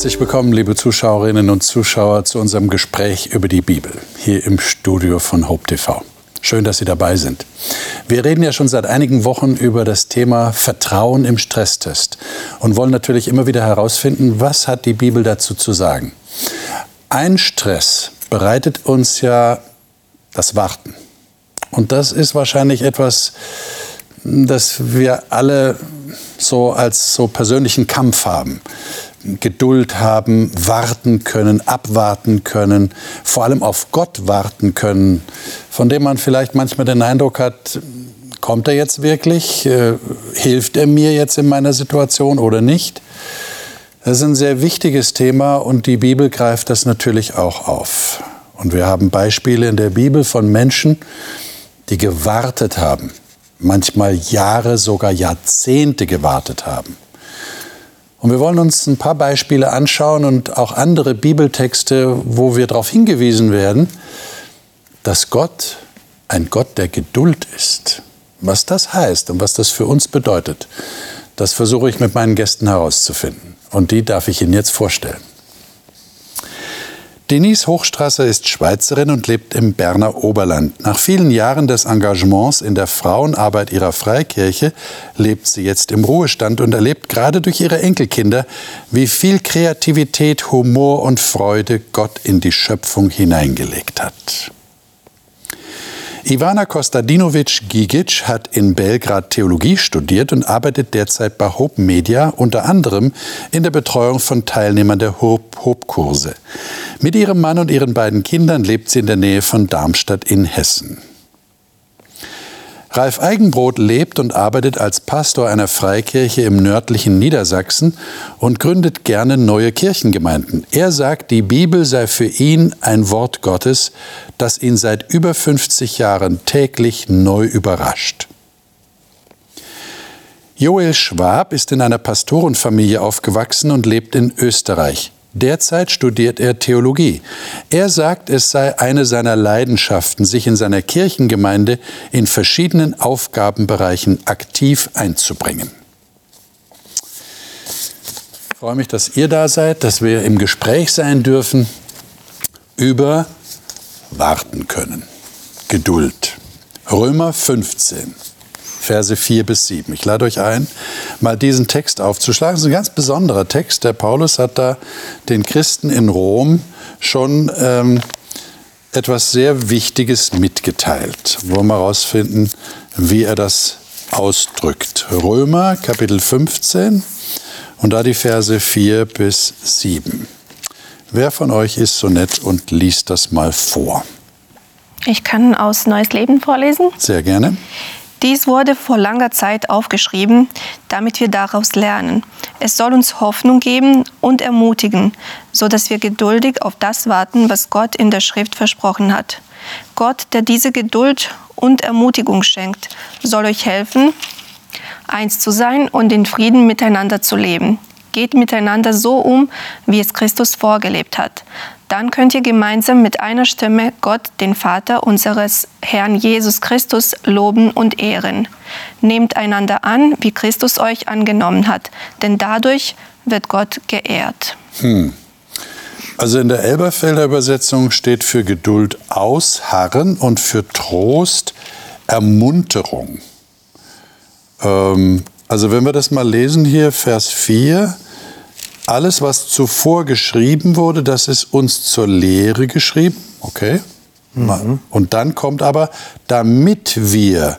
Herzlich willkommen, liebe Zuschauerinnen und Zuschauer, zu unserem Gespräch über die Bibel hier im Studio von Hope TV. Schön, dass Sie dabei sind. Wir reden ja schon seit einigen Wochen über das Thema Vertrauen im Stresstest und wollen natürlich immer wieder herausfinden, was hat die Bibel dazu zu sagen. Ein Stress bereitet uns ja das Warten. Und das ist wahrscheinlich etwas, das wir alle so als so persönlichen Kampf haben. Geduld haben, warten können, abwarten können, vor allem auf Gott warten können, von dem man vielleicht manchmal den Eindruck hat, kommt er jetzt wirklich, äh, hilft er mir jetzt in meiner Situation oder nicht? Das ist ein sehr wichtiges Thema und die Bibel greift das natürlich auch auf. Und wir haben Beispiele in der Bibel von Menschen, die gewartet haben, manchmal Jahre, sogar Jahrzehnte gewartet haben. Und wir wollen uns ein paar Beispiele anschauen und auch andere Bibeltexte, wo wir darauf hingewiesen werden, dass Gott ein Gott der Geduld ist. Was das heißt und was das für uns bedeutet, das versuche ich mit meinen Gästen herauszufinden. Und die darf ich Ihnen jetzt vorstellen. Denise Hochstrasser ist Schweizerin und lebt im Berner Oberland. Nach vielen Jahren des Engagements in der Frauenarbeit ihrer Freikirche lebt sie jetzt im Ruhestand und erlebt gerade durch ihre Enkelkinder, wie viel Kreativität, Humor und Freude Gott in die Schöpfung hineingelegt hat. Ivana Kostadinovic-Gigic hat in Belgrad Theologie studiert und arbeitet derzeit bei Hope Media, unter anderem in der Betreuung von Teilnehmern der Hope-Kurse. Mit ihrem Mann und ihren beiden Kindern lebt sie in der Nähe von Darmstadt in Hessen. Ralf Eigenbrot lebt und arbeitet als Pastor einer Freikirche im nördlichen Niedersachsen und gründet gerne neue Kirchengemeinden. Er sagt, die Bibel sei für ihn ein Wort Gottes, das ihn seit über 50 Jahren täglich neu überrascht. Joel Schwab ist in einer Pastorenfamilie aufgewachsen und lebt in Österreich. Derzeit studiert er Theologie. Er sagt, es sei eine seiner Leidenschaften, sich in seiner Kirchengemeinde in verschiedenen Aufgabenbereichen aktiv einzubringen. Ich freue mich, dass ihr da seid, dass wir im Gespräch sein dürfen über Warten können. Geduld. Römer 15. Verse 4 bis 7. Ich lade euch ein, mal diesen Text aufzuschlagen. Das ist ein ganz besonderer Text. Der Paulus hat da den Christen in Rom schon ähm, etwas sehr Wichtiges mitgeteilt. Wollen wir herausfinden, wie er das ausdrückt. Römer Kapitel 15 und da die Verse 4 bis 7. Wer von euch ist so nett und liest das mal vor? Ich kann aus Neues Leben vorlesen. Sehr gerne. Dies wurde vor langer Zeit aufgeschrieben, damit wir daraus lernen. Es soll uns Hoffnung geben und ermutigen, so dass wir geduldig auf das warten, was Gott in der Schrift versprochen hat. Gott, der diese Geduld und Ermutigung schenkt, soll euch helfen, eins zu sein und in Frieden miteinander zu leben. Geht miteinander so um, wie es Christus vorgelebt hat. Dann könnt ihr gemeinsam mit einer Stimme Gott, den Vater unseres Herrn Jesus Christus, loben und ehren. Nehmt einander an, wie Christus euch angenommen hat, denn dadurch wird Gott geehrt. Hm. Also in der Elberfelder Übersetzung steht für Geduld ausharren und für Trost Ermunterung. Ähm, also wenn wir das mal lesen hier, Vers 4, alles, was zuvor geschrieben wurde, das ist uns zur Lehre geschrieben. Okay. Mhm. Und dann kommt aber, damit wir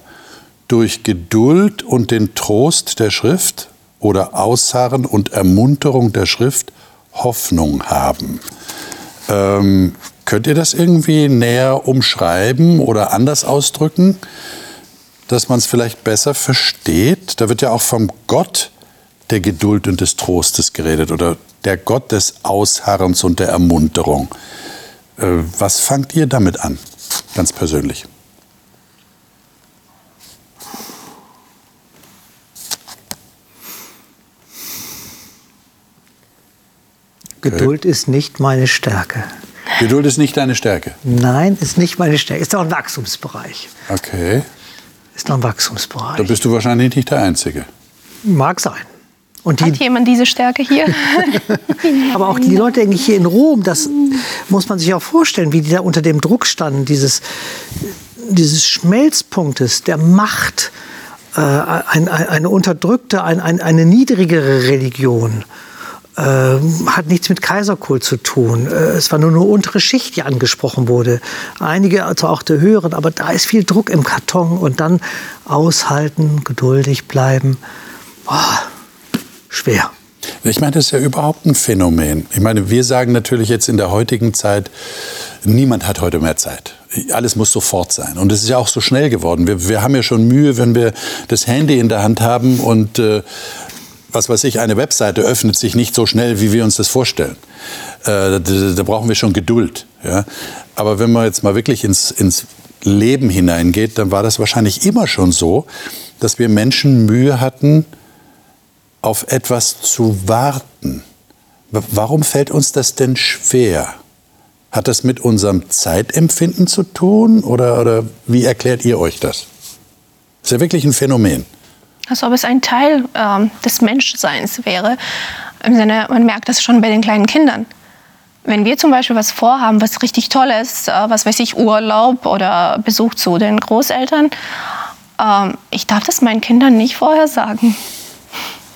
durch Geduld und den Trost der Schrift oder Ausharren und Ermunterung der Schrift Hoffnung haben. Ähm, könnt ihr das irgendwie näher umschreiben oder anders ausdrücken, dass man es vielleicht besser versteht? Da wird ja auch vom Gott der Geduld und des Trostes geredet oder der Gott des Ausharrens und der Ermunterung. Äh, was fangt ihr damit an, ganz persönlich? Geduld ist nicht meine Stärke. Geduld ist nicht deine Stärke? Nein, ist nicht meine Stärke. Ist auch ein Wachstumsbereich. Okay. Ist noch ein Wachstumsbereich. Da bist du wahrscheinlich nicht der Einzige. Mag sein. Und die, Hat jemand diese Stärke hier? aber auch die Leute, denke ich, hier in Rom, das muss man sich auch vorstellen, wie die da unter dem Druck standen, dieses, dieses Schmelzpunktes der Macht, äh, ein, ein, eine unterdrückte, ein, eine niedrigere Religion. Äh, hat nichts mit Kaiserkult zu tun. Äh, es war nur eine untere Schicht, die angesprochen wurde. Einige, also auch der höheren, aber da ist viel Druck im Karton und dann aushalten, geduldig bleiben. Boah, schwer. Ich meine, das ist ja überhaupt ein Phänomen. Ich meine, wir sagen natürlich jetzt in der heutigen Zeit, niemand hat heute mehr Zeit. Alles muss sofort sein. Und es ist ja auch so schnell geworden. Wir, wir haben ja schon Mühe, wenn wir das Handy in der Hand haben und äh, was weiß ich, eine Webseite öffnet sich nicht so schnell, wie wir uns das vorstellen. Äh, da, da, brauchen wir schon Geduld. Ja? Aber wenn man jetzt mal wirklich ins, ins Leben hineingeht, dann war das wahrscheinlich immer schon so, dass wir Menschen Mühe hatten, auf etwas zu warten. Warum fällt uns das denn schwer? Hat das mit unserem Zeitempfinden zu tun oder, oder wie erklärt ihr euch das? Ist ja wirklich ein Phänomen als ob es ein Teil ähm, des Menschseins wäre. Im Sinne, man merkt das schon bei den kleinen Kindern. Wenn wir zum Beispiel was vorhaben, was richtig toll ist, äh, was weiß ich, Urlaub oder Besuch zu den Großeltern, ähm, ich darf das meinen Kindern nicht vorher sagen.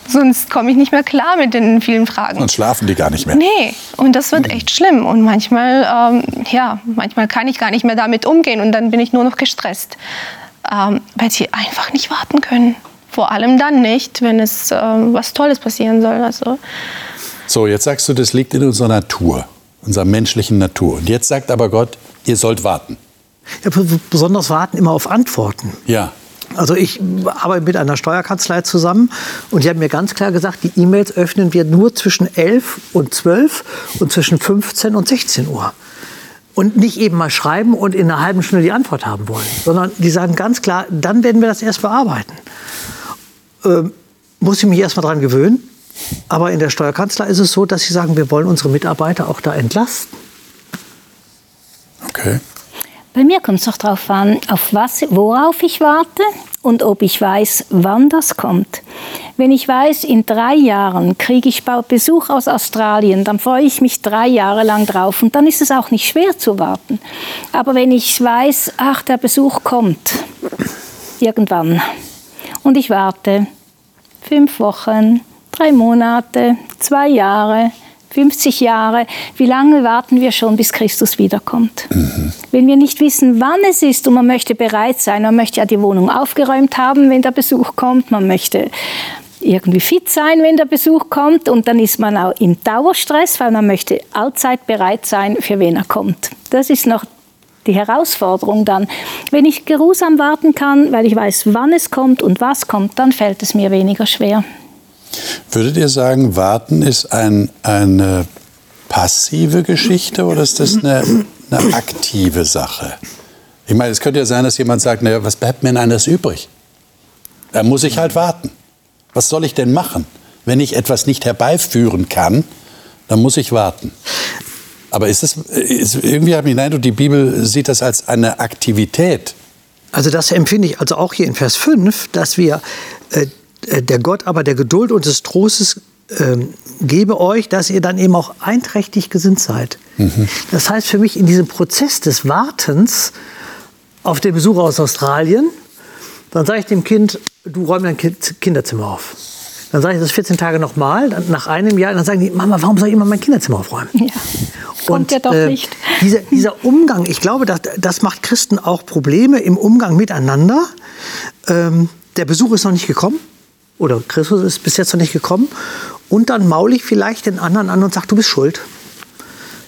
Sonst komme ich nicht mehr klar mit den vielen Fragen. Sonst schlafen die gar nicht mehr. Nee, und das wird echt schlimm. Und manchmal, ähm, ja, manchmal kann ich gar nicht mehr damit umgehen und dann bin ich nur noch gestresst, ähm, weil sie einfach nicht warten können. Vor allem dann nicht, wenn es äh, was Tolles passieren soll. Also. So, jetzt sagst du, das liegt in unserer Natur, unserer menschlichen Natur. Und jetzt sagt aber Gott, ihr sollt warten. Ja, besonders warten immer auf Antworten. Ja. Also ich arbeite mit einer Steuerkanzlei zusammen und die haben mir ganz klar gesagt, die E-Mails öffnen wir nur zwischen 11 und 12 und zwischen 15 und 16 Uhr. Und nicht eben mal schreiben und in einer halben Stunde die Antwort haben wollen, sondern die sagen ganz klar, dann werden wir das erst bearbeiten äh, muss ich mich erst mal dran gewöhnen. Aber in der Steuerkanzlei ist es so, dass sie sagen, wir wollen unsere Mitarbeiter auch da entlasten. Okay. Bei mir kommt es doch darauf an, auf was, worauf ich warte und ob ich weiß, wann das kommt. Wenn ich weiß, in drei Jahren kriege ich Besuch aus Australien, dann freue ich mich drei Jahre lang drauf und dann ist es auch nicht schwer zu warten. Aber wenn ich weiß, ach, der Besuch kommt irgendwann und ich warte, fünf Wochen, drei Monate, zwei Jahre, 50 Jahre. Wie lange warten wir schon, bis Christus wiederkommt? Mhm. Wenn wir nicht wissen, wann es ist und man möchte bereit sein, man möchte ja die Wohnung aufgeräumt haben, wenn der Besuch kommt, man möchte irgendwie fit sein, wenn der Besuch kommt und dann ist man auch im Dauerstress, weil man möchte allzeit bereit sein, für wen er kommt. Das ist noch die Herausforderung dann. Wenn ich geruhsam warten kann, weil ich weiß, wann es kommt und was kommt, dann fällt es mir weniger schwer. Würdet ihr sagen, warten ist ein, eine passive Geschichte oder ist das eine, eine aktive Sache? Ich meine, es könnte ja sein, dass jemand sagt, naja, was bleibt mir denn anders übrig? Da muss ich halt warten. Was soll ich denn machen? Wenn ich etwas nicht herbeiführen kann, dann muss ich warten. Aber ist es irgendwie habe ich den Eindruck, die Bibel sieht das als eine Aktivität. Also das empfinde ich also auch hier in Vers 5, dass wir äh, der Gott aber der Geduld und des Trostes äh, gebe euch, dass ihr dann eben auch einträchtig gesinnt seid. Mhm. Das heißt für mich in diesem Prozess des Wartens auf den Besuch aus Australien, dann sage ich dem Kind, du räum dein Kinderzimmer auf. Dann sage ich das 14 Tage nochmal, nach einem Jahr, dann sagen die, Mama, warum soll ich immer mein Kinderzimmer aufräumen? Ja. Kommt ja doch äh, nicht. Dieser, dieser, Umgang, ich glaube, das, das macht Christen auch Probleme im Umgang miteinander. Ähm, der Besuch ist noch nicht gekommen oder Christus ist bis jetzt noch nicht gekommen. Und dann maule ich vielleicht den anderen an und sage, du bist schuld.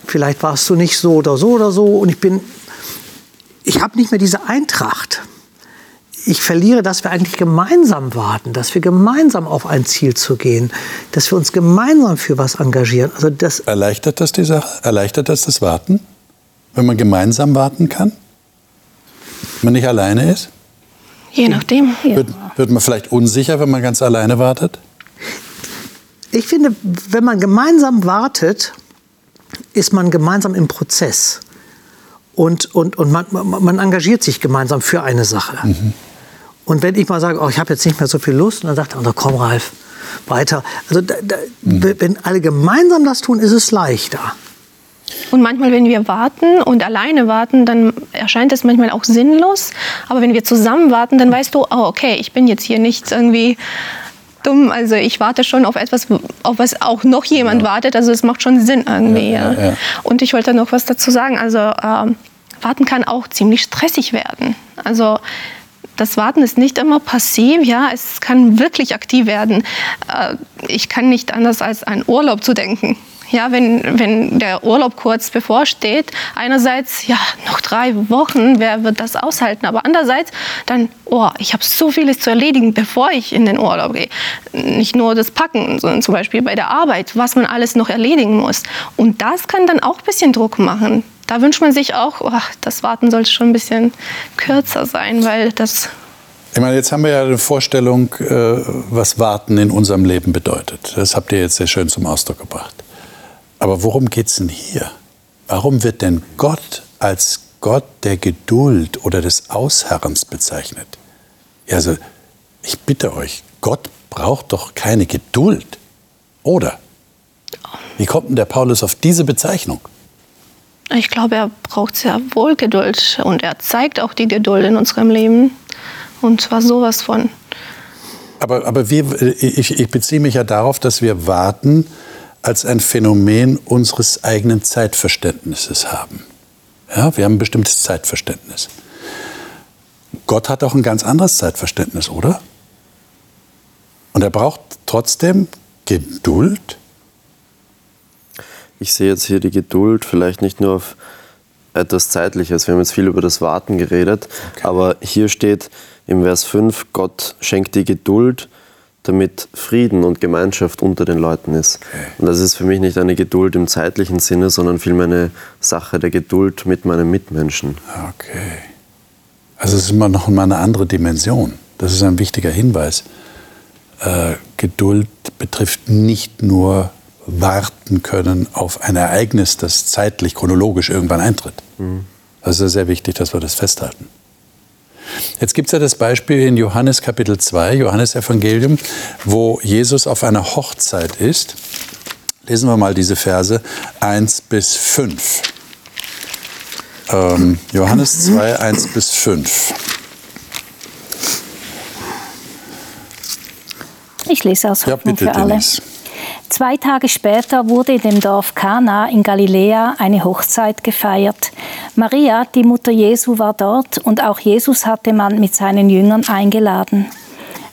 Vielleicht warst du nicht so oder so oder so. Und ich bin, ich habe nicht mehr diese Eintracht ich verliere, dass wir eigentlich gemeinsam warten, dass wir gemeinsam auf ein Ziel zu gehen, dass wir uns gemeinsam für was engagieren. Also das Erleichtert das die Sache? Erleichtert das das Warten? Wenn man gemeinsam warten kann? Wenn man nicht alleine ist? Je nachdem. Wird, wird man vielleicht unsicher, wenn man ganz alleine wartet? Ich finde, wenn man gemeinsam wartet, ist man gemeinsam im Prozess. Und, und, und man, man engagiert sich gemeinsam für eine Sache. Mhm. Und wenn ich mal sage, oh, ich habe jetzt nicht mehr so viel Lust, und dann sagt er, oh, komm Ralf, weiter. Also da, da, mhm. wenn alle gemeinsam das tun, ist es leichter. Und manchmal, wenn wir warten und alleine warten, dann erscheint es manchmal auch sinnlos. Aber wenn wir zusammen warten, dann weißt du, oh, okay, ich bin jetzt hier nicht irgendwie dumm. Also ich warte schon auf etwas, auf was auch noch jemand ja. wartet. Also es macht schon Sinn irgendwie. Ja, ja, und ich wollte noch was dazu sagen. Also ähm, warten kann auch ziemlich stressig werden. Also das Warten ist nicht immer passiv, ja, es kann wirklich aktiv werden. Äh, ich kann nicht anders als an Urlaub zu denken. Ja, wenn, wenn der Urlaub kurz bevorsteht, einerseits, ja, noch drei Wochen, wer wird das aushalten? Aber andererseits dann, oh, ich habe so vieles zu erledigen, bevor ich in den Urlaub gehe. Nicht nur das Packen, sondern zum Beispiel bei der Arbeit, was man alles noch erledigen muss. Und das kann dann auch ein bisschen Druck machen. Da wünscht man sich auch, oh, das Warten sollte schon ein bisschen kürzer sein, weil das ich meine, jetzt haben wir ja eine Vorstellung, äh, was Warten in unserem Leben bedeutet. Das habt ihr jetzt sehr schön zum Ausdruck gebracht. Aber worum geht es denn hier? Warum wird denn Gott als Gott der Geduld oder des Ausharrens bezeichnet? Also, ich bitte euch, Gott braucht doch keine Geduld. Oder? Wie kommt denn der Paulus auf diese Bezeichnung? Ich glaube, er braucht sehr wohl Geduld und er zeigt auch die Geduld in unserem Leben. Und zwar sowas von. Aber, aber wir, ich, ich beziehe mich ja darauf, dass wir warten, als ein Phänomen unseres eigenen Zeitverständnisses haben. Ja, wir haben ein bestimmtes Zeitverständnis. Gott hat auch ein ganz anderes Zeitverständnis, oder? Und er braucht trotzdem Geduld. Ich sehe jetzt hier die Geduld vielleicht nicht nur auf etwas Zeitliches. Wir haben jetzt viel über das Warten geredet, okay. aber hier steht im Vers 5, Gott schenkt die Geduld damit Frieden und Gemeinschaft unter den Leuten ist. Und das ist für mich nicht eine Geduld im zeitlichen Sinne, sondern vielmehr eine Sache der Geduld mit meinen Mitmenschen. Okay. Also es ist immer noch mal eine andere Dimension. Das ist ein wichtiger Hinweis. Äh, Geduld betrifft nicht nur warten können auf ein Ereignis, das zeitlich, chronologisch irgendwann eintritt. Mhm. Das ist sehr wichtig, dass wir das festhalten. Jetzt gibt es ja das Beispiel in Johannes Kapitel 2, Johannes Evangelium, wo Jesus auf einer Hochzeit ist. Lesen wir mal diese Verse 1 bis 5. Ähm, Johannes 2, 1 bis 5. Ich lese aus Hoffnung ja, bitte, für alle. Denise. Zwei Tage später wurde in dem Dorf Kana in Galiläa eine Hochzeit gefeiert. Maria, die Mutter Jesu, war dort und auch Jesus hatte man mit seinen Jüngern eingeladen.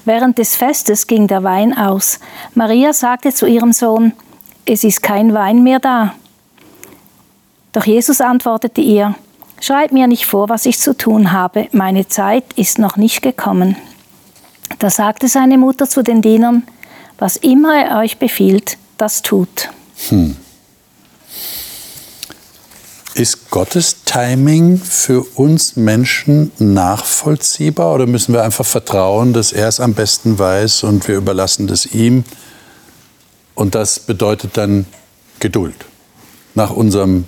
Während des Festes ging der Wein aus. Maria sagte zu ihrem Sohn, es ist kein Wein mehr da. Doch Jesus antwortete ihr, Schreib mir nicht vor, was ich zu tun habe, meine Zeit ist noch nicht gekommen. Da sagte seine Mutter zu den Dienern, was immer er euch befiehlt, das tut. Hm. Ist Gottes Timing für uns Menschen nachvollziehbar oder müssen wir einfach vertrauen, dass er es am besten weiß und wir überlassen das ihm? Und das bedeutet dann Geduld. Nach unserem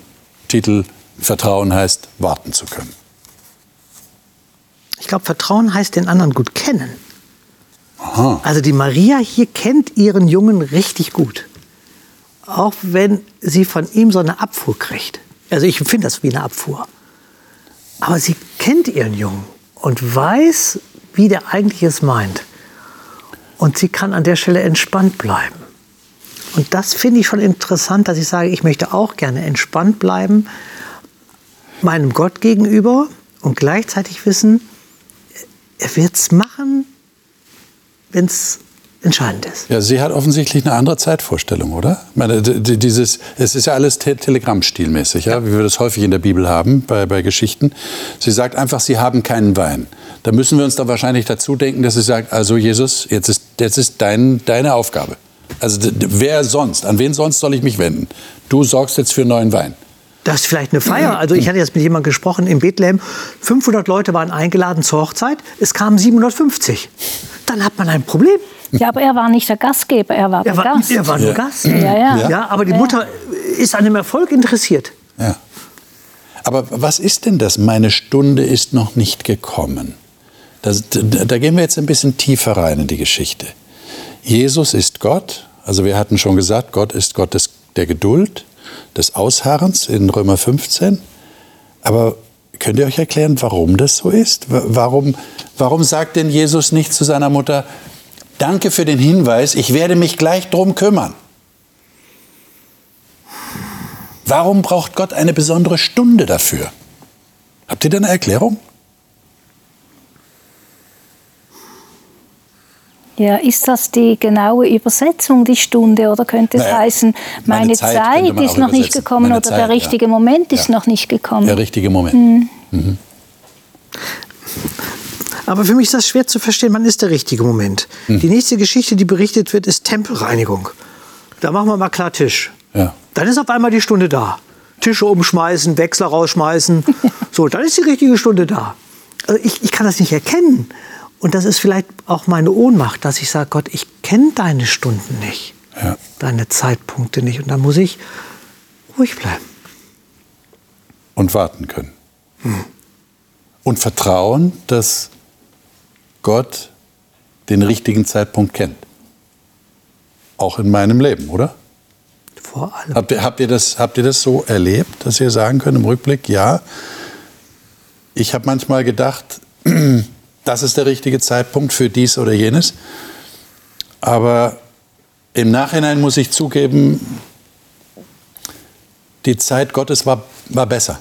Titel Vertrauen heißt warten zu können. Ich glaube, Vertrauen heißt den anderen gut kennen. Aha. Also die Maria hier kennt ihren Jungen richtig gut. Auch wenn sie von ihm so eine Abfuhr kriegt. Also ich finde das wie eine Abfuhr. Aber sie kennt ihren Jungen und weiß, wie der eigentlich es meint. Und sie kann an der Stelle entspannt bleiben. Und das finde ich schon interessant, dass ich sage, ich möchte auch gerne entspannt bleiben meinem Gott gegenüber und gleichzeitig wissen, er wird es machen, wenn es entscheidend ist. Ja, sie hat offensichtlich eine andere Zeitvorstellung, oder? Ich meine, dieses, es ist ja alles te Telegrammstilmäßig, ja, wie wir das häufig in der Bibel haben bei, bei Geschichten. Sie sagt einfach, sie haben keinen Wein. Da müssen wir uns da wahrscheinlich dazu denken, dass sie sagt, also Jesus, jetzt ist, jetzt ist dein, deine Aufgabe. Also wer sonst? An wen sonst soll ich mich wenden? Du sorgst jetzt für neuen Wein. Das ist vielleicht eine Feier. Also ich hatte jetzt mit jemandem gesprochen in Bethlehem. 500 Leute waren eingeladen zur Hochzeit. Es kamen 750. Dann hat man ein Problem. Ja, aber er war nicht der Gastgeber, er war er der war, Gast. Er war nur ja. Gast. Ja, ja. ja, aber die Mutter ist an dem Erfolg interessiert. Ja. Aber was ist denn das? Meine Stunde ist noch nicht gekommen. Das, da, da gehen wir jetzt ein bisschen tiefer rein in die Geschichte. Jesus ist Gott. Also wir hatten schon gesagt, Gott ist Gott des, der Geduld, des Ausharrens in Römer 15. Aber könnt ihr euch erklären, warum das so ist? Warum, warum sagt denn Jesus nicht zu seiner Mutter, danke für den Hinweis, ich werde mich gleich drum kümmern? Warum braucht Gott eine besondere Stunde dafür? Habt ihr da eine Erklärung? Ja, ist das die genaue Übersetzung, die Stunde, oder könnte es naja, heißen, meine, meine Zeit, Zeit ist noch nicht gekommen meine oder Zeit, der richtige ja. Moment ist ja. noch nicht gekommen? Der richtige Moment. Mhm. Mhm. Aber für mich ist das schwer zu verstehen, wann ist der richtige Moment? Mhm. Die nächste Geschichte, die berichtet wird, ist Tempelreinigung. Da machen wir mal klar Tisch. Ja. Dann ist auf einmal die Stunde da. Tische umschmeißen, Wechsler rausschmeißen. so, dann ist die richtige Stunde da. Also ich, ich kann das nicht erkennen. Und das ist vielleicht auch meine Ohnmacht, dass ich sage, Gott, ich kenne deine Stunden nicht, ja. deine Zeitpunkte nicht. Und dann muss ich ruhig bleiben. Und warten können. Hm. Und vertrauen, dass Gott den richtigen Zeitpunkt kennt. Auch in meinem Leben, oder? Vor allem. Habt ihr, habt ihr, das, habt ihr das so erlebt, dass ihr sagen könnt im Rückblick, ja, ich habe manchmal gedacht, das ist der richtige Zeitpunkt für dies oder jenes. Aber im Nachhinein muss ich zugeben, die Zeit Gottes war, war besser.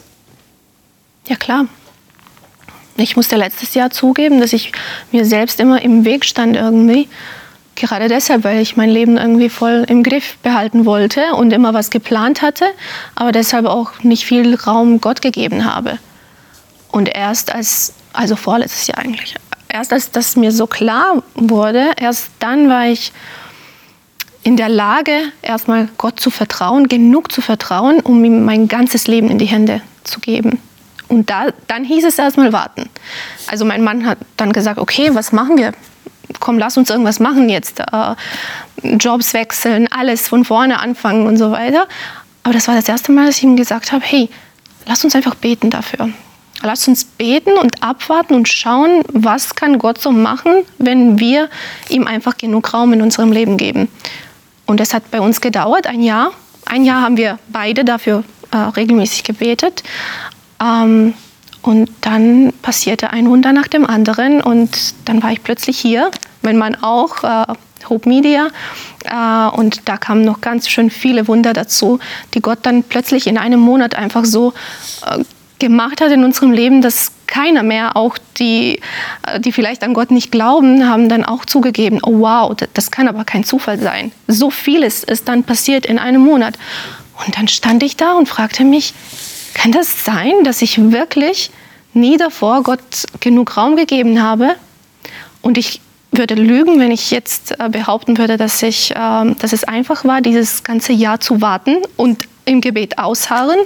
Ja klar. Ich musste letztes Jahr zugeben, dass ich mir selbst immer im Weg stand irgendwie. Gerade deshalb, weil ich mein Leben irgendwie voll im Griff behalten wollte und immer was geplant hatte, aber deshalb auch nicht viel Raum Gott gegeben habe. Und erst als also vorletztes Jahr eigentlich. Erst als das mir so klar wurde, erst dann war ich in der Lage, erstmal Gott zu vertrauen, genug zu vertrauen, um ihm mein ganzes Leben in die Hände zu geben. Und da, dann hieß es erstmal warten. Also mein Mann hat dann gesagt, okay, was machen wir? Komm, lass uns irgendwas machen jetzt. Äh, Jobs wechseln, alles von vorne anfangen und so weiter. Aber das war das erste Mal, dass ich ihm gesagt habe, hey, lass uns einfach beten dafür. Lass uns beten und abwarten und schauen, was kann Gott so machen, wenn wir ihm einfach genug Raum in unserem Leben geben. Und es hat bei uns gedauert, ein Jahr. Ein Jahr haben wir beide dafür äh, regelmäßig gebetet. Ähm, und dann passierte ein Wunder nach dem anderen und dann war ich plötzlich hier, mein Mann auch, äh, Hope Media. Äh, und da kamen noch ganz schön viele Wunder dazu, die Gott dann plötzlich in einem Monat einfach so äh, gemacht hat in unserem Leben, dass keiner mehr, auch die, äh, die vielleicht an Gott nicht glauben, haben dann auch zugegeben, oh wow, das kann aber kein Zufall sein. So vieles ist dann passiert in einem Monat. Und dann stand ich da und fragte mich, kann das sein, dass ich wirklich nie davor Gott genug Raum gegeben habe? Und ich würde lügen, wenn ich jetzt äh, behaupten würde, dass, ich, ähm, dass es einfach war, dieses ganze Jahr zu warten und im Gebet ausharren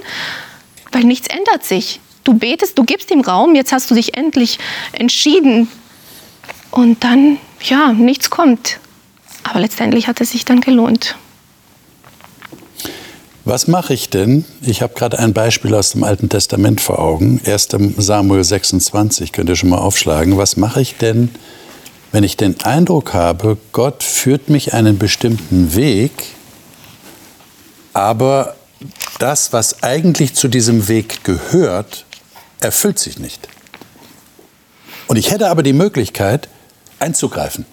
weil nichts ändert sich. Du betest, du gibst ihm Raum, jetzt hast du dich endlich entschieden. Und dann, ja, nichts kommt. Aber letztendlich hat es sich dann gelohnt. Was mache ich denn? Ich habe gerade ein Beispiel aus dem Alten Testament vor Augen. 1. Samuel 26, könnt ihr schon mal aufschlagen. Was mache ich denn, wenn ich den Eindruck habe, Gott führt mich einen bestimmten Weg, aber das, was eigentlich zu diesem Weg gehört, erfüllt sich nicht. Und ich hätte aber die Möglichkeit, einzugreifen.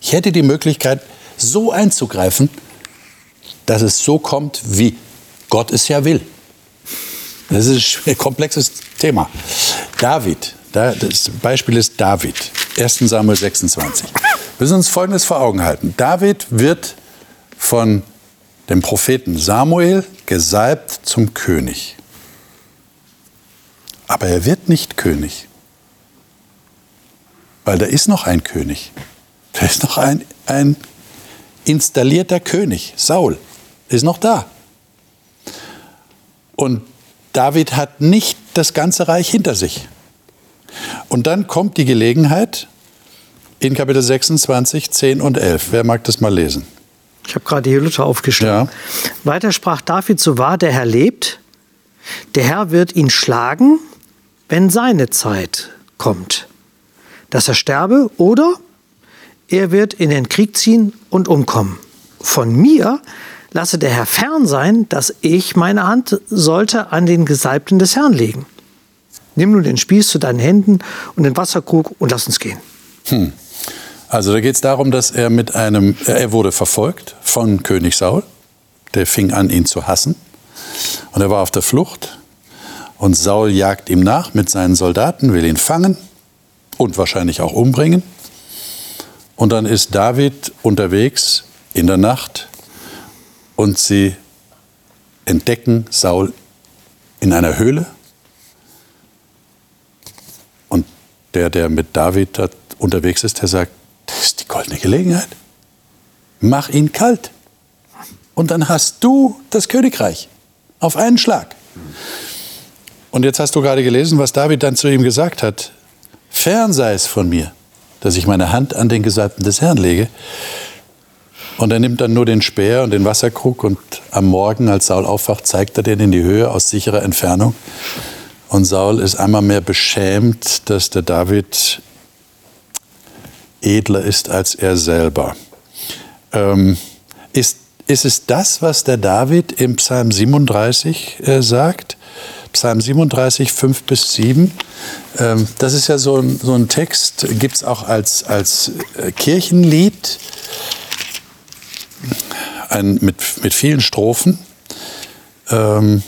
Ich hätte die Möglichkeit, so einzugreifen, dass es so kommt, wie Gott es ja will. Das ist ein komplexes Thema. David, das Beispiel ist David, 1 Samuel 26. Wir müssen uns Folgendes vor Augen halten. David wird von dem Propheten Samuel gesalbt zum König. Aber er wird nicht König, weil da ist noch ein König. Da ist noch ein, ein installierter König, Saul, ist noch da. Und David hat nicht das ganze Reich hinter sich. Und dann kommt die Gelegenheit in Kapitel 26, 10 und 11. Wer mag das mal lesen? Ich habe gerade die Luther aufgeschlagen. Ja. Weiter sprach David, so wahr der Herr lebt, der Herr wird ihn schlagen, wenn seine Zeit kommt, dass er sterbe, oder er wird in den Krieg ziehen und umkommen. Von mir lasse der Herr fern sein, dass ich meine Hand sollte an den Gesalbten des Herrn legen. Nimm nun den Spieß zu deinen Händen und den Wasserkrug und lass uns gehen. Hm. Also da geht es darum, dass er mit einem, er wurde verfolgt von König Saul. Der fing an, ihn zu hassen. Und er war auf der Flucht. Und Saul jagt ihm nach mit seinen Soldaten, will ihn fangen und wahrscheinlich auch umbringen. Und dann ist David unterwegs in der Nacht und sie entdecken Saul in einer Höhle. Und der, der mit David unterwegs ist, der sagt, das ist die goldene Gelegenheit. Mach ihn kalt. Und dann hast du das Königreich auf einen Schlag. Und jetzt hast du gerade gelesen, was David dann zu ihm gesagt hat. Fern sei es von mir, dass ich meine Hand an den Gesalbten des Herrn lege. Und er nimmt dann nur den Speer und den Wasserkrug und am Morgen, als Saul aufwacht, zeigt er den in die Höhe aus sicherer Entfernung. Und Saul ist einmal mehr beschämt, dass der David edler ist als er selber. Ähm, ist, ist es das, was der David im Psalm 37 äh, sagt? Psalm 37, 5 bis 7. Ähm, das ist ja so ein, so ein Text, gibt es auch als, als äh, Kirchenlied ein, mit, mit vielen Strophen ähm,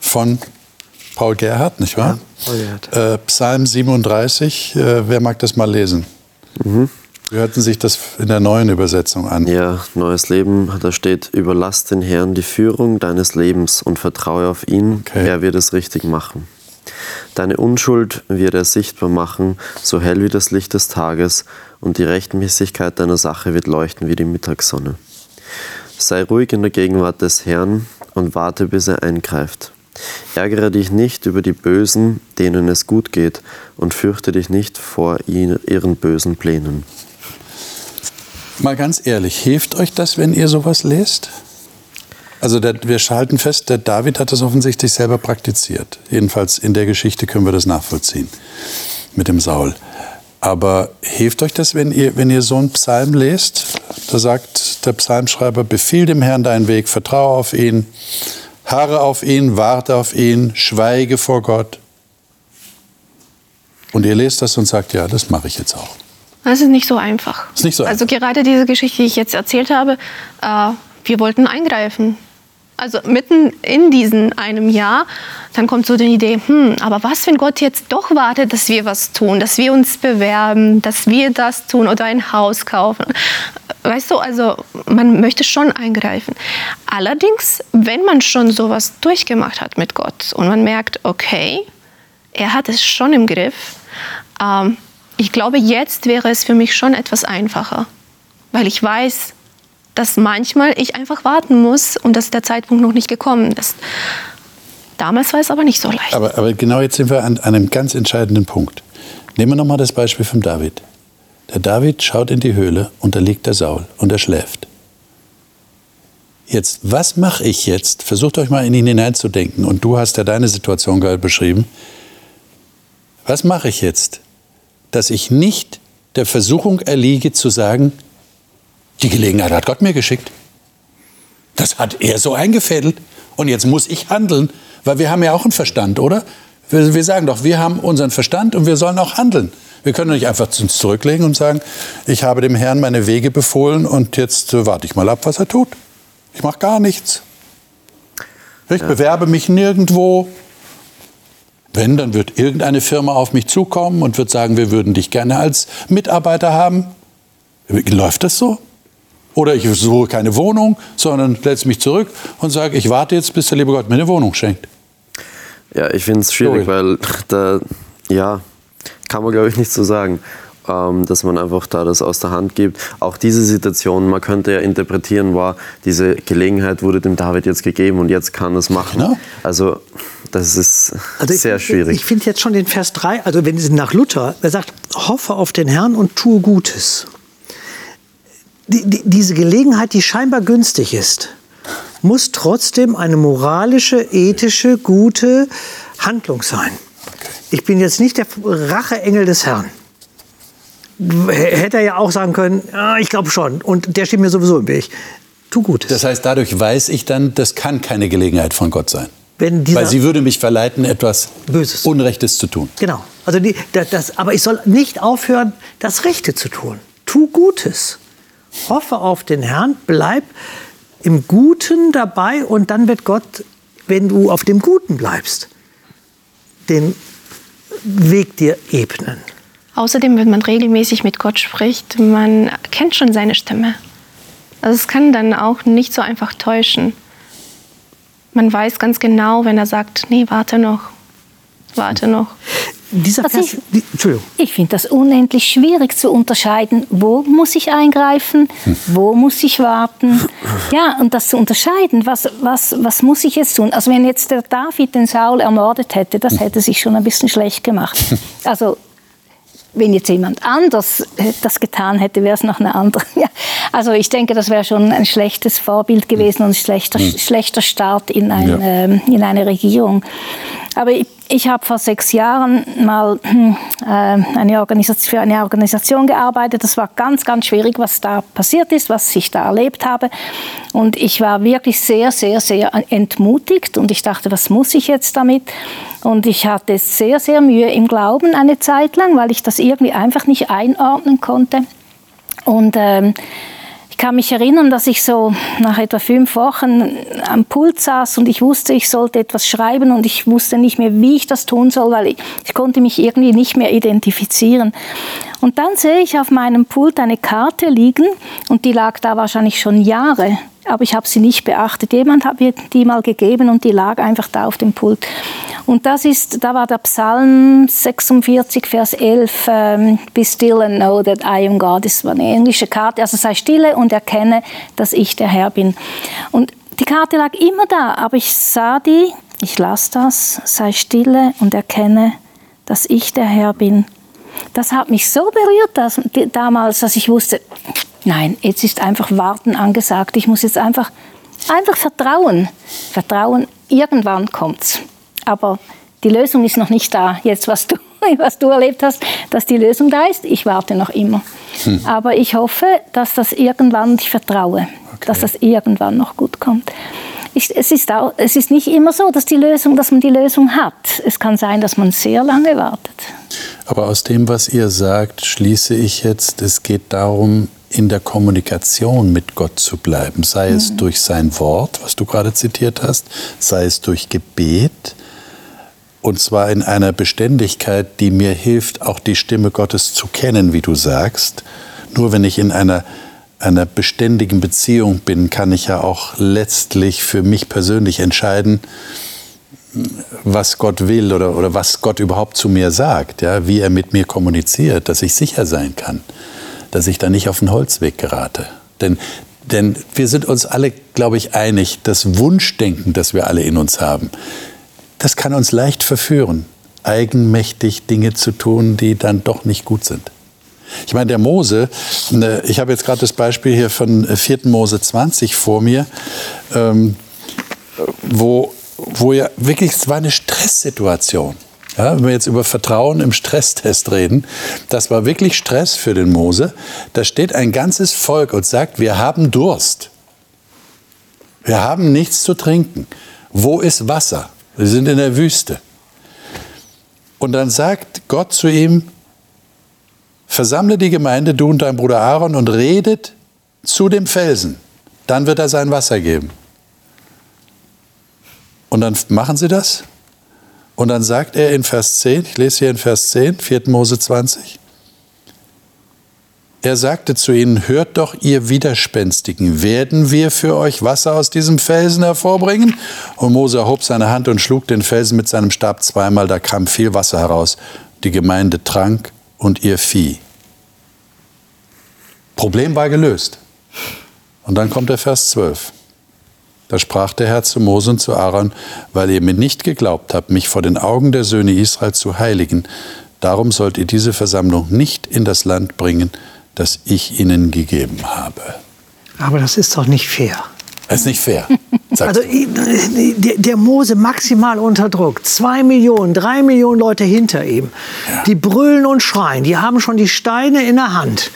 von Paul Gerhardt, nicht wahr? Ja, Paul Gerhardt. Äh, Psalm 37, äh, wer mag das mal lesen? Mhm. Wie hörten sich das in der neuen Übersetzung an? Ja, neues Leben, da steht, überlass den Herrn die Führung deines Lebens und vertraue auf ihn, okay. er wird es richtig machen. Deine Unschuld wird er sichtbar machen, so hell wie das Licht des Tages, und die Rechtmäßigkeit deiner Sache wird leuchten wie die Mittagssonne. Sei ruhig in der Gegenwart des Herrn und warte, bis er eingreift. Ärgere dich nicht über die Bösen, denen es gut geht, und fürchte dich nicht vor ihren bösen Plänen. Mal ganz ehrlich, hilft euch das, wenn ihr sowas lest? Also der, wir schalten fest, der David hat das offensichtlich selber praktiziert. Jedenfalls in der Geschichte können wir das nachvollziehen mit dem Saul. Aber hilft euch das, wenn ihr, wenn ihr so einen Psalm lest? Da sagt der Psalmschreiber, befiehl dem Herrn deinen Weg, vertraue auf ihn, harre auf ihn, warte auf ihn, schweige vor Gott. Und ihr lest das und sagt, ja, das mache ich jetzt auch. Das ist nicht so einfach. Ist nicht so also gerade diese Geschichte, die ich jetzt erzählt habe, äh, wir wollten eingreifen. Also mitten in diesem einem Jahr, dann kommt so die Idee, hm, aber was, wenn Gott jetzt doch wartet, dass wir was tun, dass wir uns bewerben, dass wir das tun oder ein Haus kaufen. Weißt du, also man möchte schon eingreifen. Allerdings, wenn man schon sowas durchgemacht hat mit Gott und man merkt, okay, er hat es schon im Griff, ähm, ich glaube, jetzt wäre es für mich schon etwas einfacher, weil ich weiß, dass manchmal ich einfach warten muss und dass der Zeitpunkt noch nicht gekommen ist. Damals war es aber nicht so leicht. Aber, aber genau jetzt sind wir an, einem ganz entscheidenden Punkt. Nehmen wir nochmal das Beispiel von David. Der David schaut in die Höhle und da liegt der Saul und er schläft. Jetzt, was mache ich jetzt? Versucht euch mal in ihn hineinzudenken. Und du hast ja deine Situation gerade beschrieben. Was mache ich jetzt, dass ich nicht der Versuchung erliege zu sagen, die Gelegenheit hat Gott mir geschickt. Das hat er so eingefädelt. Und jetzt muss ich handeln, weil wir haben ja auch einen Verstand, oder? Wir, wir sagen doch, wir haben unseren Verstand und wir sollen auch handeln. Wir können nicht einfach uns zurücklegen und sagen, ich habe dem Herrn meine Wege befohlen und jetzt äh, warte ich mal ab, was er tut. Ich mache gar nichts. Ich ja. bewerbe mich nirgendwo. Wenn, dann wird irgendeine Firma auf mich zukommen und wird sagen, wir würden dich gerne als Mitarbeiter haben. Läuft das so? Oder ich suche keine Wohnung, sondern setze mich zurück und sage, ich warte jetzt, bis der liebe Gott mir eine Wohnung schenkt. Ja, ich finde es schwierig, weil da, ja, kann man glaube ich nicht so sagen, ähm, dass man einfach da das aus der Hand gibt. Auch diese Situation, man könnte ja interpretieren, war, diese Gelegenheit wurde dem David jetzt gegeben und jetzt kann er es machen. Genau. Also das ist also sehr ich, schwierig. Ich finde jetzt schon den Vers 3, also wenn Sie nach Luther, er sagt, hoffe auf den Herrn und tue Gutes die, die, diese Gelegenheit, die scheinbar günstig ist, muss trotzdem eine moralische, ethische, gute Handlung sein. Ich bin jetzt nicht der Racheengel des Herrn. hätte er ja auch sagen können, ja, ich glaube schon. Und der steht mir sowieso im Weg. Tu Gutes. Das heißt, dadurch weiß ich dann, das kann keine Gelegenheit von Gott sein. Weil sie würde mich verleiten, etwas Böses. Unrechtes zu tun. Genau. Also die, das, aber ich soll nicht aufhören, das Rechte zu tun. Tu Gutes. Hoffe auf den Herrn, bleib im Guten dabei und dann wird Gott, wenn du auf dem Guten bleibst, den Weg dir ebnen. Außerdem, wenn man regelmäßig mit Gott spricht, man kennt schon seine Stimme. Also es kann dann auch nicht so einfach täuschen. Man weiß ganz genau, wenn er sagt, nee, warte noch, warte noch. Dieser Also Vers, ich- Entschuldigung. Ich finde das unendlich schwierig zu unterscheiden, wo muss ich eingreifen, wo muss ich warten. Ja, und das zu unterscheiden, was, was, was muss ich jetzt tun? Also wenn jetzt der David den Saul ermordet hätte, das hätte sich schon ein bisschen schlecht gemacht. Also wenn jetzt jemand anders äh, das getan hätte, wäre es noch eine andere. Ja. Also ich denke, das wäre schon ein schlechtes Vorbild gewesen und ein schlechter, schlechter Start in, ein, Ja. ähm, in eine Regierung. Aber ich, ich habe vor sechs Jahren mal äh, eine Organisation, für eine Organisation gearbeitet. Das war ganz, ganz schwierig, was da passiert ist, was ich da erlebt habe. Und ich war wirklich sehr, sehr, sehr entmutigt und ich dachte, was muss ich jetzt damit? Und ich hatte sehr, sehr Mühe im Glauben eine Zeit lang, weil ich das irgendwie einfach nicht einordnen konnte. Und ähm, kann mich erinnern, dass ich so nach etwa fünf Wochen am Pult saß und ich wusste, ich sollte etwas schreiben und ich wusste nicht mehr, wie ich das tun soll, weil ich, ich konnte mich irgendwie nicht mehr identifizieren. Und dann sehe ich auf meinem Pult eine Karte liegen und die lag da wahrscheinlich schon Jahre, aber ich habe sie nicht beachtet. Jemand hat mir die mal gegeben und die lag einfach da auf dem Pult. Und das ist, da war der Psalm 46, Vers 11, ähm, Be still and know that I am God. Das war eine englische Karte, also sei stille und erkenne, dass ich der Herr bin. Und die Karte lag immer da, aber ich sah die, ich las das, sei stille und erkenne, dass ich der Herr bin. Das hat mich so berührt dass, damals, dass ich wusste, nein, jetzt ist einfach Warten angesagt. Ich muss jetzt einfach, einfach vertrauen. Vertrauen, irgendwann kommt's. Aber die Lösung ist noch nicht da. Jetzt, was du, was du erlebt hast, dass die Lösung da ist, ich warte noch immer. Aber ich hoffe, dass das irgendwann, ich vertraue, dass das irgendwann noch gut kommt. Ich, es, ist auch, es ist nicht immer so, dass, die Lösung, dass man die Lösung hat. Es kann sein, dass man sehr lange wartet. Aber aus dem, was ihr sagt, schließe ich jetzt, es geht darum, in der Kommunikation mit Gott zu bleiben, sei es durch sein Wort, was du gerade zitiert hast, sei es durch Gebet, und zwar in einer Beständigkeit, die mir hilft, auch die Stimme Gottes zu kennen, wie du sagst. Nur wenn ich in einer, einer beständigen Beziehung bin, kann ich ja auch letztlich für mich persönlich entscheiden, was Gott will oder, oder was Gott überhaupt zu mir sagt, ja, wie er mit mir kommuniziert, dass ich sicher sein kann, dass ich da nicht auf den Holzweg gerate. Denn, denn wir sind uns alle, glaube ich, einig, das Wunschdenken, das wir alle in uns haben, das kann uns leicht verführen, eigenmächtig Dinge zu tun, die dann doch nicht gut sind. Ich meine, der Mose, ne, ich habe jetzt gerade das Beispiel hier von 4. Mose 20 vor mir, ähm, wo, wo ja wirklich, es war eine Stresssituation. Ja, wenn wir jetzt über Vertrauen im Stresstest reden, das war wirklich Stress für den Mose. Da steht ein ganzes Volk und sagt, wir haben Durst. Wir haben nichts zu trinken. Wo ist Wasser? Wir sind in der Wüste. Und dann sagt Gott zu ihm, versammle die Gemeinde, du und dein Bruder Aaron, und redet zu dem Felsen. Dann wird er sein Wasser geben. Und dann machen sie das. Und dann sagt er in Vers 10, ich lese hier in Vers 10, 4. Mose 20, er sagte zu ihnen, hört doch ihr Widerspenstigen, werden wir für euch Wasser aus diesem Felsen hervorbringen? Und Mose erhob seine Hand und schlug den Felsen mit seinem Stab zweimal, da kam viel Wasser heraus. Die Gemeinde trank und ihr Vieh. Problem war gelöst. Und dann kommt der Vers 12. Da sprach der Herr zu Mose und zu Aaron, weil ihr mir nicht geglaubt habt, mich vor den Augen der Söhne Israel zu heiligen, darum sollt ihr diese Versammlung nicht in das Land bringen, das ich ihnen gegeben habe. Aber das ist doch nicht fair. Das ist nicht fair. Also der, der, Mose maximal unter Druck. Zwei Millionen, drei Millionen Leute hinter ihm. Ja. Die brüllen und schreien. Die haben schon die Steine in der Hand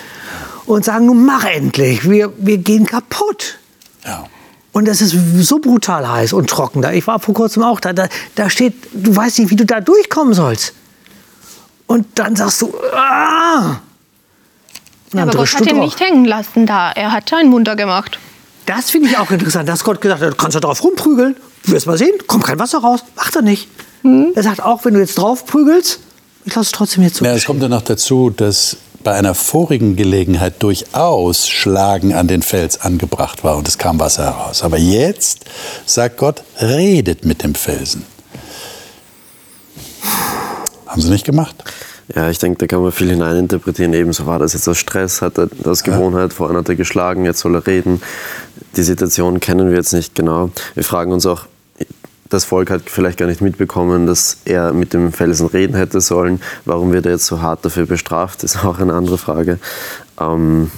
und sagen, nun mach endlich. Wir, wir gehen kaputt. Ja. Und es ist so brutal heiß und trocken da. Ich war vor kurzem auch da. Da, da steht, du weißt nicht, wie du da durchkommen sollst. Und dann sagst du, ah! Ja, aber Gott hat ihn nicht hängen lassen da. Er hat ein Wunder gemacht. Das finde ich auch interessant, dass Gott gesagt hat, du kannst da drauf rumprügeln. Du wirst mal sehen, kommt kein Wasser raus. Macht er nicht. Mhm. Er sagt auch, wenn du jetzt drauf prügelst, ich lasse es trotzdem hier zu. Ja, es kommt ja noch dazu, dass bei einer vorigen Gelegenheit durchaus Schlagen an den Fels angebracht war und es kam Wasser heraus. Aber jetzt sagt Gott, redet mit dem Felsen. Haben sie nicht gemacht? Ja, ich denke, da kann man viel hineininterpretieren. Ebenso war das jetzt aus Stress, hat er das Gewohnheit, ja. vorhin hat er geschlagen, jetzt soll er reden. Die Situation kennen wir jetzt nicht genau. Wir fragen uns auch, das Volk hat vielleicht gar nicht mitbekommen, dass er mit dem Felsen reden hätte sollen. Warum wird er jetzt so hart dafür bestraft, ist auch eine andere Frage. Ähm,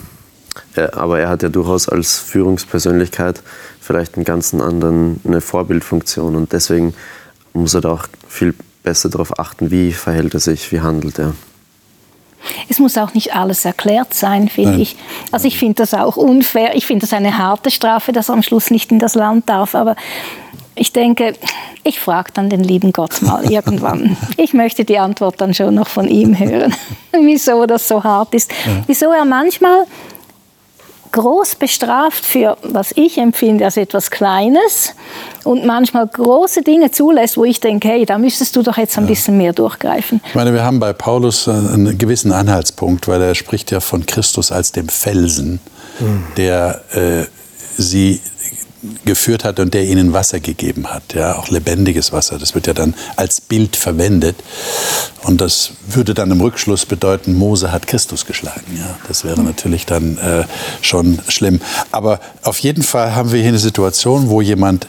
er, aber er hat ja durchaus als Führungspersönlichkeit vielleicht einen ganz anderen, eine Vorbildfunktion und deswegen muss er da auch viel besser darauf achten, wie verhält er sich, wie handelt er. Es muss auch nicht alles erklärt sein, finde ich. Also ich finde das auch unfair. Ich finde das eine harte Strafe, dass er am Schluss nicht in das Land darf. Aber ich denke, ich frage dann den lieben Gott mal irgendwann. Ich möchte die Antwort dann schon noch von ihm hören, wieso das so hart ist. Wieso er manchmal groß bestraft für, was ich empfinde als etwas Kleines und manchmal große Dinge zulässt, wo ich denke, hey, da müsstest du doch jetzt ein ja. bisschen mehr durchgreifen. Ich meine, wir haben bei Paulus einen gewissen Anhaltspunkt, weil er spricht ja von Christus als dem Felsen, mhm. der äh, sie geführt hat und der ihnen Wasser gegeben hat, ja, auch lebendiges Wasser. Das wird ja dann als Bild verwendet und das würde dann im Rückschluss bedeuten, Mose hat Christus geschlagen. Ja, das wäre natürlich dann äh, schon schlimm. Aber auf jeden Fall haben wir hier eine Situation, wo jemand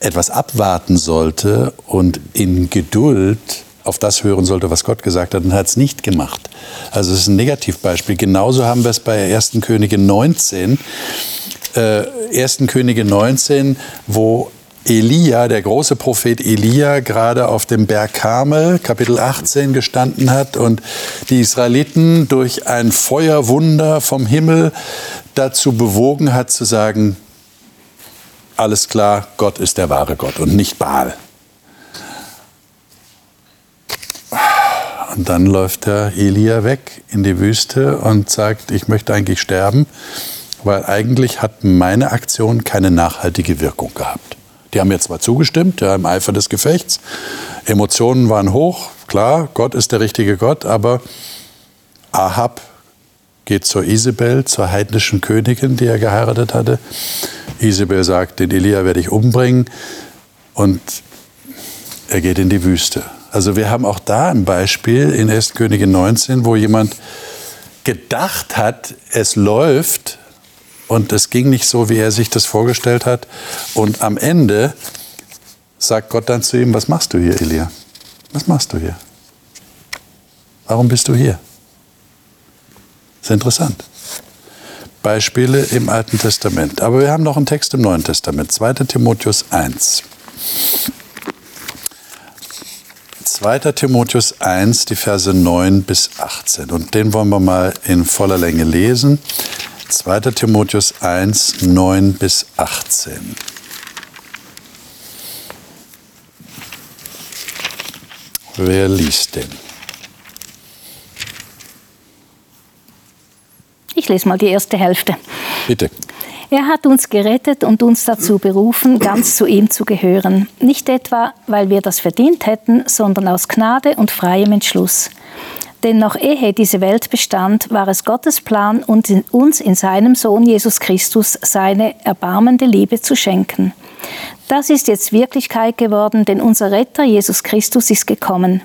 etwas abwarten sollte und in Geduld auf das hören sollte, was Gott gesagt hat, und hat es nicht gemacht. Also es ist ein Negativbeispiel. Genauso haben wir es bei 1. Könige 19 äh, 1. Könige 19, wo Elia, der große Prophet Elia, gerade auf dem Berg Karmel, Kapitel 18, gestanden hat und die Israeliten durch ein Feuerwunder vom Himmel dazu bewogen hat zu sagen, alles klar, Gott ist der wahre Gott und nicht Baal. Und dann läuft der Elia weg in die Wüste und sagt, ich möchte eigentlich sterben weil eigentlich hat meine Aktion keine nachhaltige Wirkung gehabt. Die haben mir zwar zugestimmt, ja, im Eifer des Gefechts, Emotionen waren hoch, klar, Gott ist der richtige Gott, aber Ahab geht zur Isabel, zur heidnischen Königin, die er geheiratet hatte. Isabel sagt, den Elia werde ich umbringen und er geht in die Wüste. Also wir haben auch da ein Beispiel in 1. Könige 19, wo jemand gedacht hat, es läuft, und es ging nicht so, wie er sich das vorgestellt hat. Und am Ende sagt Gott dann zu ihm, was machst du hier, Elia? Was machst du hier? Warum bist du hier? Das ist interessant. Beispiele im Alten Testament. Aber wir haben noch einen Text im Neuen Testament, 2. Timotheus 1. 2. Timotheus 1, die Verse 9 bis 18. Und den wollen wir mal in voller Länge lesen. 2. Timotheus 1, 9 bis 18. Wer liest denn? Ich lese mal die erste Hälfte. Bitte. Er hat uns gerettet und uns dazu berufen, ganz zu ihm zu gehören. Nicht etwa, weil wir das verdient hätten, sondern aus Gnade und freiem Entschluss. Denn noch ehe diese Welt bestand, war es Gottes Plan, uns in seinem Sohn Jesus Christus seine erbarmende Liebe zu schenken. Das ist jetzt Wirklichkeit geworden, denn unser Retter Jesus Christus ist gekommen.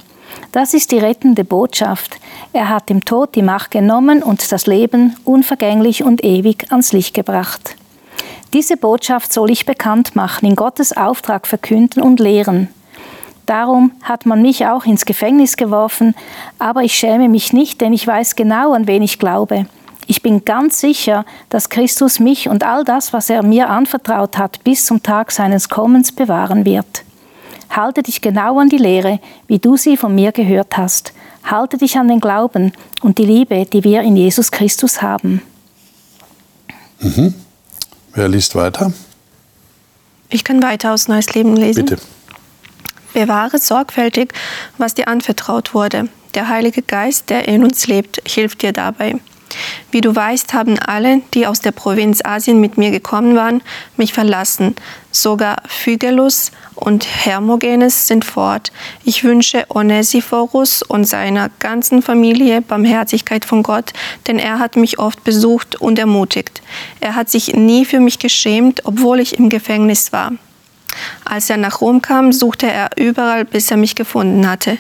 Das ist die rettende Botschaft. Er hat dem Tod die Macht genommen und das Leben unvergänglich und ewig ans Licht gebracht. Diese Botschaft soll ich bekannt machen, in Gottes Auftrag verkünden und lehren. Darum hat man mich auch ins Gefängnis geworfen, aber ich schäme mich nicht, denn ich weiß genau, an wen ich glaube. Ich bin ganz sicher, dass Christus mich und all das, was er mir anvertraut hat, bis zum Tag seines Kommens bewahren wird. Halte dich genau an die Lehre, wie du sie von mir gehört hast. Halte dich an den Glauben und die Liebe, die wir in Jesus Christus haben. Mhm. Wer liest weiter? Ich kann weiter aus Neues Leben lesen. Bitte. Bewahre sorgfältig, was dir anvertraut wurde. Der Heilige Geist, der in uns lebt, hilft dir dabei. Wie du weißt, haben alle, die aus der Provinz Asien mit mir gekommen waren, mich verlassen. Sogar Phygelus und Hermogenes sind fort. Ich wünsche Onesiphorus und seiner ganzen Familie Barmherzigkeit von Gott, denn er hat mich oft besucht und ermutigt. Er hat sich nie für mich geschämt, obwohl ich im Gefängnis war. Als er nach Rom kam, suchte er überall, bis er mich gefunden hatte.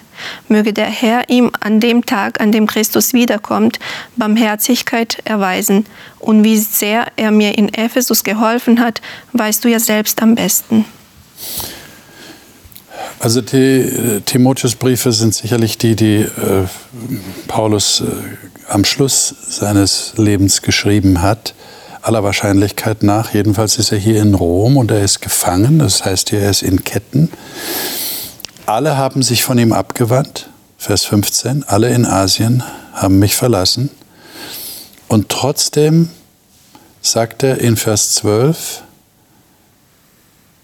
Möge der Herr ihm an dem Tag, an dem Christus wiederkommt, Barmherzigkeit erweisen. Und wie sehr er mir in Ephesus geholfen hat, weißt du ja selbst am besten. Also die äh, Timotheusbriefe sind sicherlich die, die äh, Paulus äh, am Schluss seines Lebens geschrieben hat aller Wahrscheinlichkeit nach. Jedenfalls ist er hier in Rom und er ist gefangen, das heißt, er ist in Ketten. Alle haben sich von ihm abgewandt, Vers 15, alle in Asien haben mich verlassen. Und trotzdem sagt er in Vers 12,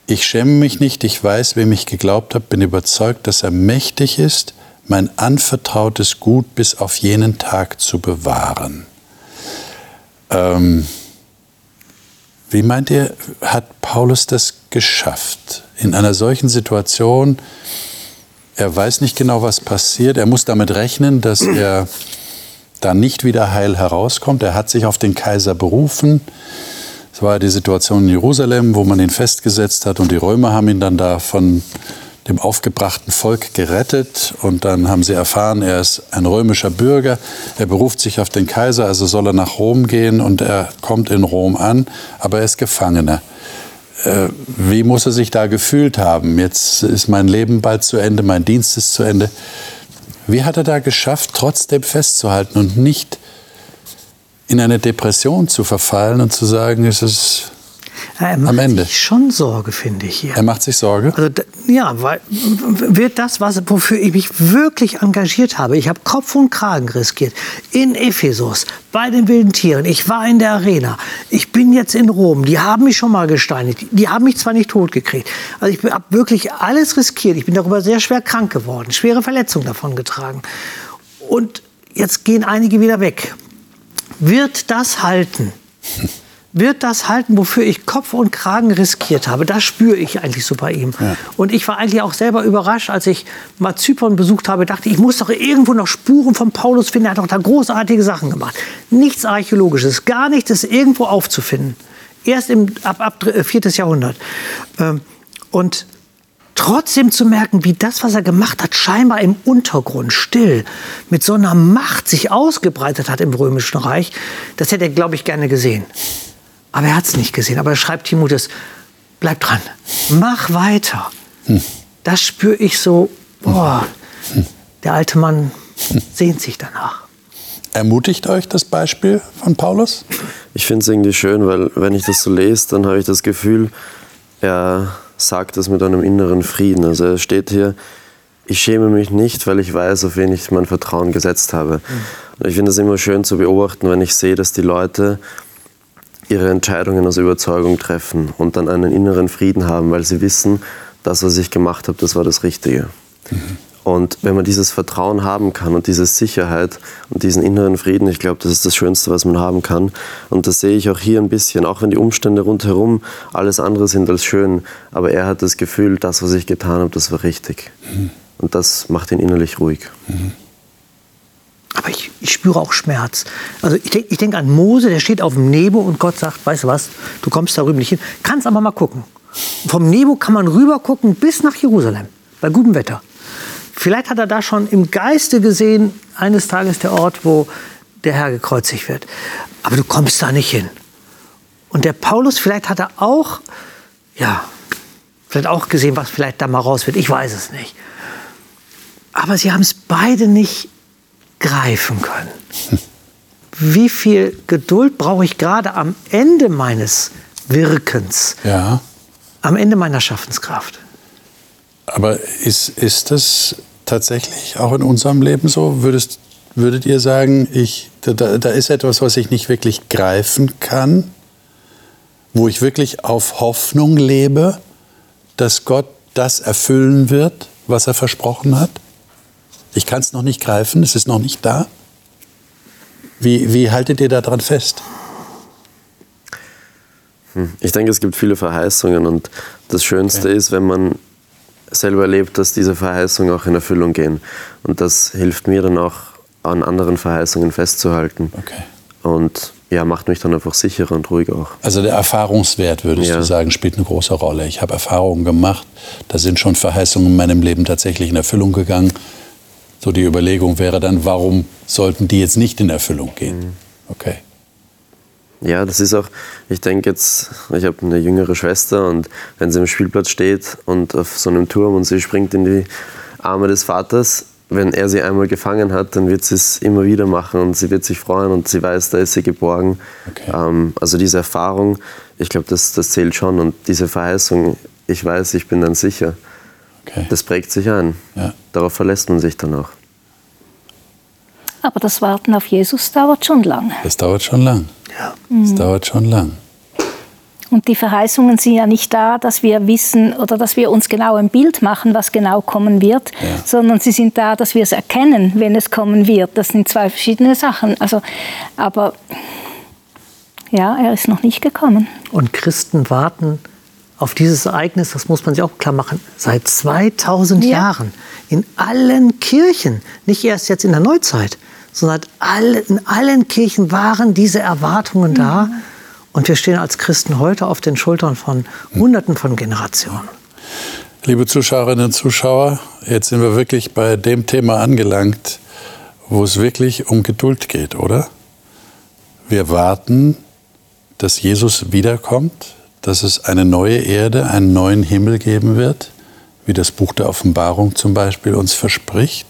ich schäme mich nicht, ich weiß, wem ich geglaubt habe, bin überzeugt, dass er mächtig ist, mein anvertrautes Gut bis auf jenen Tag zu bewahren. Ähm, wie meint ihr, hat Paulus das geschafft? In einer solchen Situation, er weiß nicht genau, was passiert, er muss damit rechnen, dass er da nicht wieder heil herauskommt. Er hat sich auf den Kaiser berufen. Es war die Situation in Jerusalem, wo man ihn festgesetzt hat und die Römer haben ihn dann da von dem aufgebrachten Volk gerettet und dann haben sie erfahren, er ist ein römischer Bürger, er beruft sich auf den Kaiser, also soll er nach Rom gehen und er kommt in Rom an, aber er ist Gefangener. Äh, wie muss er sich da gefühlt haben? Jetzt ist mein Leben bald zu Ende, mein Dienst ist zu Ende. Wie hat er da geschafft, trotzdem festzuhalten und nicht in eine Depression zu verfallen und zu sagen, es ist ja, er macht am Ende. sich schon Sorge, finde ich hier. Er macht sich Sorge? Also, ja, weil wird das, was, wofür ich mich wirklich engagiert habe, ich habe Kopf und Kragen riskiert, in Ephesus, bei den wilden Tieren, ich war in der Arena, ich bin jetzt in Rom, die haben mich schon mal gesteinigt, die haben mich zwar nicht tot gekriegt, also ich habe wirklich alles riskiert, ich bin darüber sehr schwer krank geworden, schwere Verletzungen davon getragen. Und jetzt gehen einige wieder weg. Wird das halten? wird das halten, wofür ich Kopf und Kragen riskiert habe. Das spüre ich eigentlich so bei ihm. Ja. Und ich war eigentlich auch selber überrascht, als ich mal Zypern besucht habe, dachte ich, muss doch irgendwo noch Spuren von Paulus finden. Er hat doch da großartige Sachen gemacht. Nichts Archäologisches, gar nichts ist irgendwo aufzufinden. Erst im, ab, ab 4. Äh, Jahrhundert. Ähm, und trotzdem zu merken, wie das, was er gemacht hat, scheinbar im Untergrund still mit so einer Macht sich ausgebreitet hat im Römischen Reich, das hätte er, glaube ich, gerne gesehen. Aber er hat es nicht gesehen. Aber er schreibt Timotheus, bleib dran, mach weiter. Hm. Das spüre ich so, boah, hm. der alte Mann hm. sehnt sich danach. Ermutigt euch das Beispiel von Paulus? Ich finde es irgendwie schön, weil wenn ich das so lese, dann habe ich das Gefühl, er sagt das mit einem inneren Frieden. Also er steht hier, ich schäme mich nicht, weil ich weiß, auf wen ich mein Vertrauen gesetzt habe. Und ich finde es immer schön zu beobachten, wenn ich sehe, dass die Leute ihre Entscheidungen aus Überzeugung treffen und dann einen inneren Frieden haben, weil sie wissen, das, was ich gemacht habe, das war das Richtige. Mhm. Und wenn man dieses Vertrauen haben kann und diese Sicherheit und diesen inneren Frieden, ich glaube, das ist das Schönste, was man haben kann. Und das sehe ich auch hier ein bisschen, auch wenn die Umstände rundherum alles andere sind als schön. Aber er hat das Gefühl, das, was ich getan habe, das war richtig. Mhm. Und das macht ihn innerlich ruhig. Mhm. Aber ich, ich, spüre auch Schmerz. Also ich denke denk an Mose, der steht auf dem Nebo und Gott sagt, weißt du was, du kommst da rüben nicht hin. Kannst aber mal gucken. Vom Nebo kann man rüber gucken bis nach Jerusalem, bei gutem Wetter. Vielleicht hat er da schon im Geiste gesehen, eines Tages der Ort, wo der Herr gekreuzigt wird. Aber du kommst da nicht hin. Und der Paulus, vielleicht hat er auch, ja, vielleicht auch gesehen, was vielleicht da mal raus wird. Ich weiß es nicht. Aber sie haben es beide nicht greifen können. wie viel Geduld brauche ich gerade am Ende meines Wirkens, Ja. am Ende meiner Schaffenskraft. Aber ist, ist das tatsächlich auch in unserem Leben so? Würdest, würdet ihr sagen, ich, da, da ist etwas, was ich nicht wirklich greifen kann, wo ich wirklich auf Hoffnung lebe, dass Gott das erfüllen wird, was er versprochen hat? Ich kann es noch nicht greifen, es ist noch nicht da. Wie, wie haltet ihr daran fest? Ich denke, es gibt viele Verheißungen und das Schönste ist, wenn man selber erlebt, dass diese Verheißungen auch in Erfüllung gehen. Und das hilft mir dann auch, an anderen Verheißungen festzuhalten. Okay. Und ja, macht mich dann einfach sicherer und ruhiger auch. Also der Erfahrungswert, würdest Ja. du sagen, spielt eine große Rolle. Ich habe Erfahrungen gemacht, da sind schon Verheißungen in meinem Leben tatsächlich in Erfüllung gegangen. So die Überlegung wäre dann, warum sollten die jetzt nicht in Erfüllung gehen? Okay. Ja, das ist auch, ich denke jetzt, ich habe eine jüngere Schwester und wenn sie am Spielplatz steht und auf so einem Turm und sie springt in die Arme des Vaters, wenn er sie einmal gefangen hat, dann wird sie es immer wieder machen und sie wird sich freuen und sie weiß, da ist sie geborgen. Okay. Ähm, also diese Erfahrung, ich glaube, das, das zählt schon und diese Verheißung, ich weiß, ich bin dann sicher, okay. das prägt sich ein. Ja. Darauf verlässt man sich dann auch. Aber das Warten auf Jesus dauert schon lang. Das dauert schon lang. Ja. Das dauert schon lang. Und die Verheißungen sind ja nicht da, dass wir wissen oder dass wir uns genau ein Bild machen, was genau kommen wird, Ja. sondern sie sind da, dass wir es erkennen, wenn es kommen wird. Das sind zwei verschiedene Sachen. Also, aber ja, er ist noch nicht gekommen. Und Christen warten auf dieses Ereignis, das muss man sich auch klar machen, seit 2000 Ja. Jahren in allen Kirchen, nicht erst jetzt in der Neuzeit, sondern alle, in allen Kirchen waren diese Erwartungen da. Und wir stehen als Christen heute auf den Schultern von Hunderten von Generationen. Liebe Zuschauerinnen und Zuschauer, jetzt sind wir wirklich bei dem Thema angelangt, wo es wirklich um Geduld geht, oder? Wir warten, dass Jesus wiederkommt, dass es eine neue Erde, einen neuen Himmel geben wird, wie das Buch der Offenbarung zum Beispiel uns verspricht.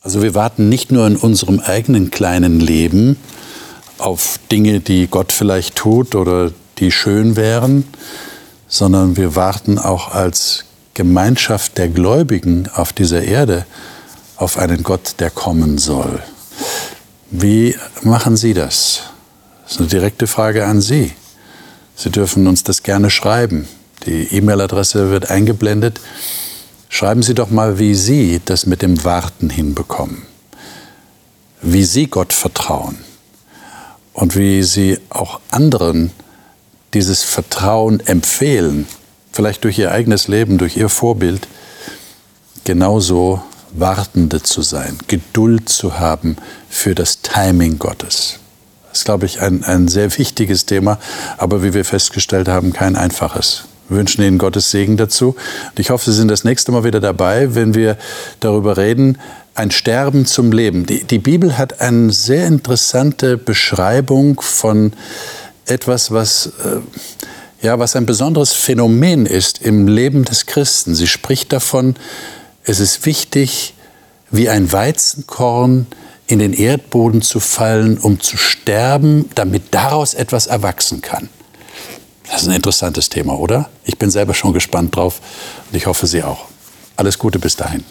Also wir warten nicht nur in unserem eigenen kleinen Leben auf Dinge, die Gott vielleicht tut oder die schön wären, sondern wir warten auch als Gemeinschaft der Gläubigen auf dieser Erde auf einen Gott, der kommen soll. Wie machen Sie das? Das ist eine direkte Frage an Sie. Sie dürfen uns das gerne schreiben. Die E-Mail-Adresse wird eingeblendet. Schreiben Sie doch mal, wie Sie das mit dem Warten hinbekommen. Wie Sie Gott vertrauen. Und wie Sie auch anderen dieses Vertrauen empfehlen, vielleicht durch Ihr eigenes Leben, durch Ihr Vorbild, genauso Wartende zu sein, Geduld zu haben für das Timing Gottes. Ist, glaube ich, ein, ein sehr wichtiges Thema, aber wie wir festgestellt haben, kein einfaches. Wir wünschen Ihnen Gottes Segen dazu. Und ich hoffe, Sie sind das nächste Mal wieder dabei, wenn wir darüber reden, ein Sterben zum Leben. Die, die Bibel hat eine sehr interessante Beschreibung von etwas, was, äh, ja, was ein besonderes Phänomen ist im Leben des Christen. Sie spricht davon, es ist wichtig, wie ein Weizenkorn in den Erdboden zu fallen, um zu sterben, damit daraus etwas erwachsen kann. Das ist ein interessantes Thema, oder? Ich bin selber schon gespannt drauf und ich hoffe, Sie auch. Alles Gute bis dahin.